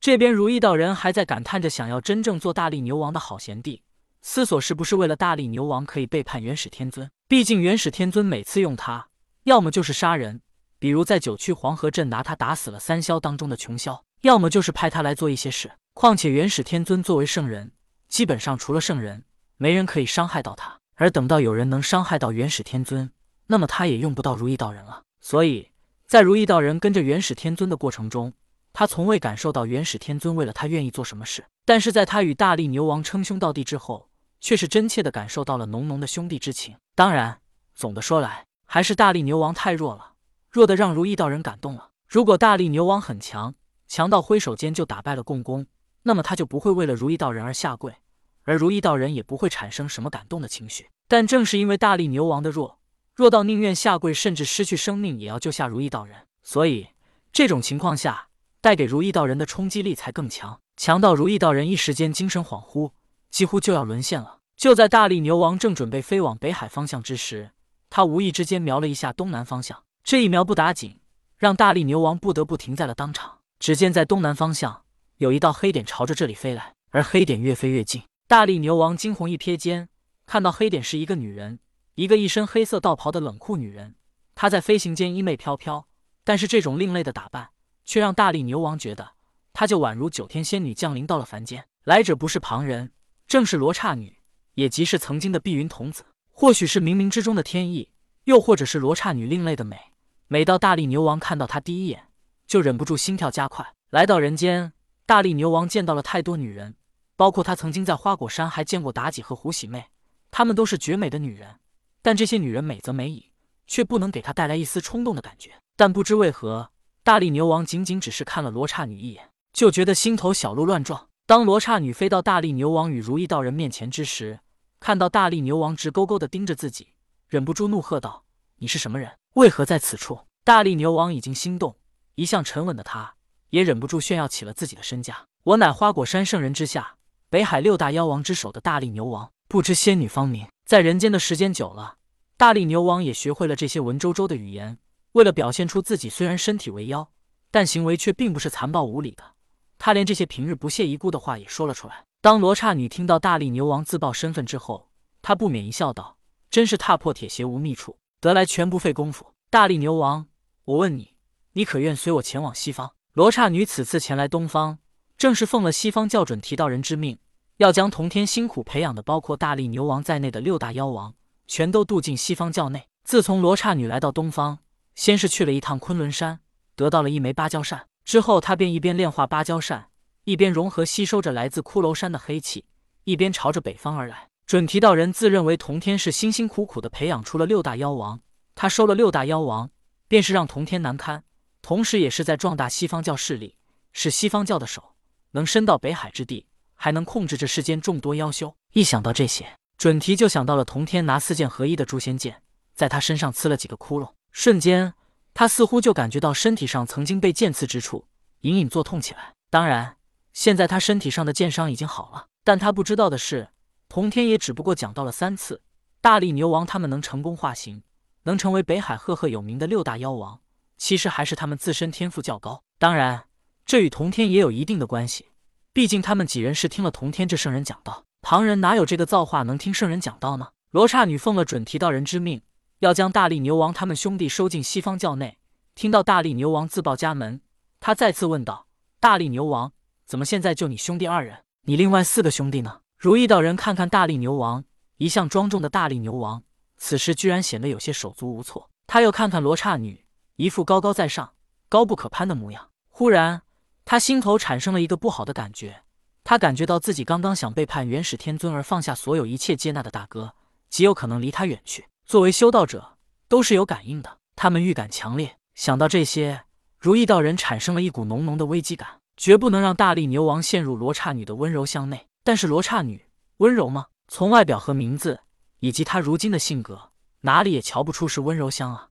这边如意道人还在感叹着想要真正做大力牛王的好贤弟，思索是不是为了大力牛王可以背叛元始天尊。毕竟元始天尊每次用他，要么就是杀人，比如在九曲黄河镇拿他打死了三霄当中的琼霄，要么就是派他来做一些事。况且元始天尊作为圣人，基本上除了圣人，没人可以伤害到他。而等到有人能伤害到元始天尊，那么他也用不到如意道人了。所以在如意道人跟着元始天尊的过程中，他从未感受到元始天尊为了他愿意做什么事。但是在他与大力牛王称兄道弟之后，却是真切的感受到了浓浓的兄弟之情。当然，总的说来，还是大力牛王太弱了，弱的让如意道人感动了。如果大力牛王很强，强到挥手间就打败了共工，那么他就不会为了如意道人而下跪，而如意道人也不会产生什么感动的情绪。但正是因为大力牛王的弱，弱到宁愿下跪，甚至失去生命也要救下如意道人，所以这种情况下带给如意道人的冲击力才更强，强到如意道人一时间精神恍惚，几乎就要沦陷了。就在大力牛王正准备飞往北海方向之时，他无意之间瞄了一下东南方向，这一瞄不打紧，让大力牛王不得不停在了当场。只见在东南方向有一道黑点朝着这里飞来，而黑点越飞越近。大力牛王惊鸿一瞥间，看到黑点是一个女人，一个一身黑色道袍的冷酷女人。她在飞行间衣袂飘飘，但是这种另类的打扮却让大力牛王觉得，她就宛如九天仙女降临到了凡间。来者不是旁人，正是罗刹女，也即是曾经的碧云童子。或许是冥冥之中的天意，又或者是罗刹女另类的美。每到大力牛王看到她第一眼。就忍不住心跳加快。来到人间，大力牛王见到了太多女人，包括他曾经在花果山还见过妲己和胡喜妹，她们都是绝美的女人。但这些女人美则美矣，却不能给他带来一丝冲动的感觉。但不知为何，大力牛王仅仅只是看了罗刹女一眼，就觉得心头小鹿乱撞。当罗刹女飞到大力牛王与如意道人面前之时，看到大力牛王直勾勾地盯着自己，忍不住怒喝道：“你是什么人？为何在此处？”大力牛王已经心动。一向沉稳的他，也忍不住炫耀起了自己的身价。我乃花果山圣人之下，北海六大妖王之首的大力牛王。不知仙女芳名？在人间的时间久了，大力牛王也学会了这些文绉绉的语言。为了表现出自己虽然身体为妖，但行为却并不是残暴无礼的，他连这些平日不屑一顾的话也说了出来。当罗刹女听到大力牛王自曝身份之后，她不免一笑，道：“真是踏破铁鞋无觅处，得来全不费工夫。”大力牛王，我问你。你可愿随我前往西方？罗刹女此次前来东方，正是奉了西方教准提道人之命，要将同天辛苦培养的包括大力牛王在内的六大妖王，全都渡进西方教内。自从罗刹女来到东方，先是去了一趟昆仑山，得到了一枚芭蕉扇，之后他便一边炼化芭蕉扇，一边融合吸收着来自骷髅山的黑气，一边朝着北方而来。准提道人自认为同天是辛辛苦苦的培养出了六大妖王，他收了六大妖王，便是让同天难堪。同时，也是在壮大西方教势力，使西方教的手能伸到北海之地，还能控制这世间众多妖修。一想到这些，准提就想到了同天拿四剑合一的诛仙剑，在他身上刺了几个窟窿，瞬间，他似乎就感觉到身体上曾经被剑刺之处隐隐作痛起来。当然，现在他身体上的剑伤已经好了，但他不知道的是，同天也只不过讲到了三次，大力牛王他们能成功化形，能成为北海赫赫有名的六大妖王。其实还是他们自身天赋较高，当然，这与同天也有一定的关系。毕竟他们几人是听了同天这圣人讲道，旁人哪有这个造化能听圣人讲道呢？罗刹女奉了准提道人之命，要将大力牛王他们兄弟收进西方教内。听到大力牛王自报家门，他再次问道：“大力牛王，怎么现在就你兄弟二人？你另外四个兄弟呢？”如意道人看看大力牛王，一向庄重的大力牛王，此时居然显得有些手足无措。他又看看罗刹女。一副高高在上、高不可攀的模样。忽然，他心头产生了一个不好的感觉。他感觉到自己刚刚想背叛元始天尊而放下所有一切接纳的大哥，极有可能离他远去。作为修道者，都是有感应的，他们预感强烈。想到这些，如意道人产生了一股浓浓的危机感，绝不能让大力牛王陷入罗刹女的温柔乡内。但是罗刹女温柔吗？从外表和名字，以及她如今的性格，哪里也瞧不出是温柔乡啊。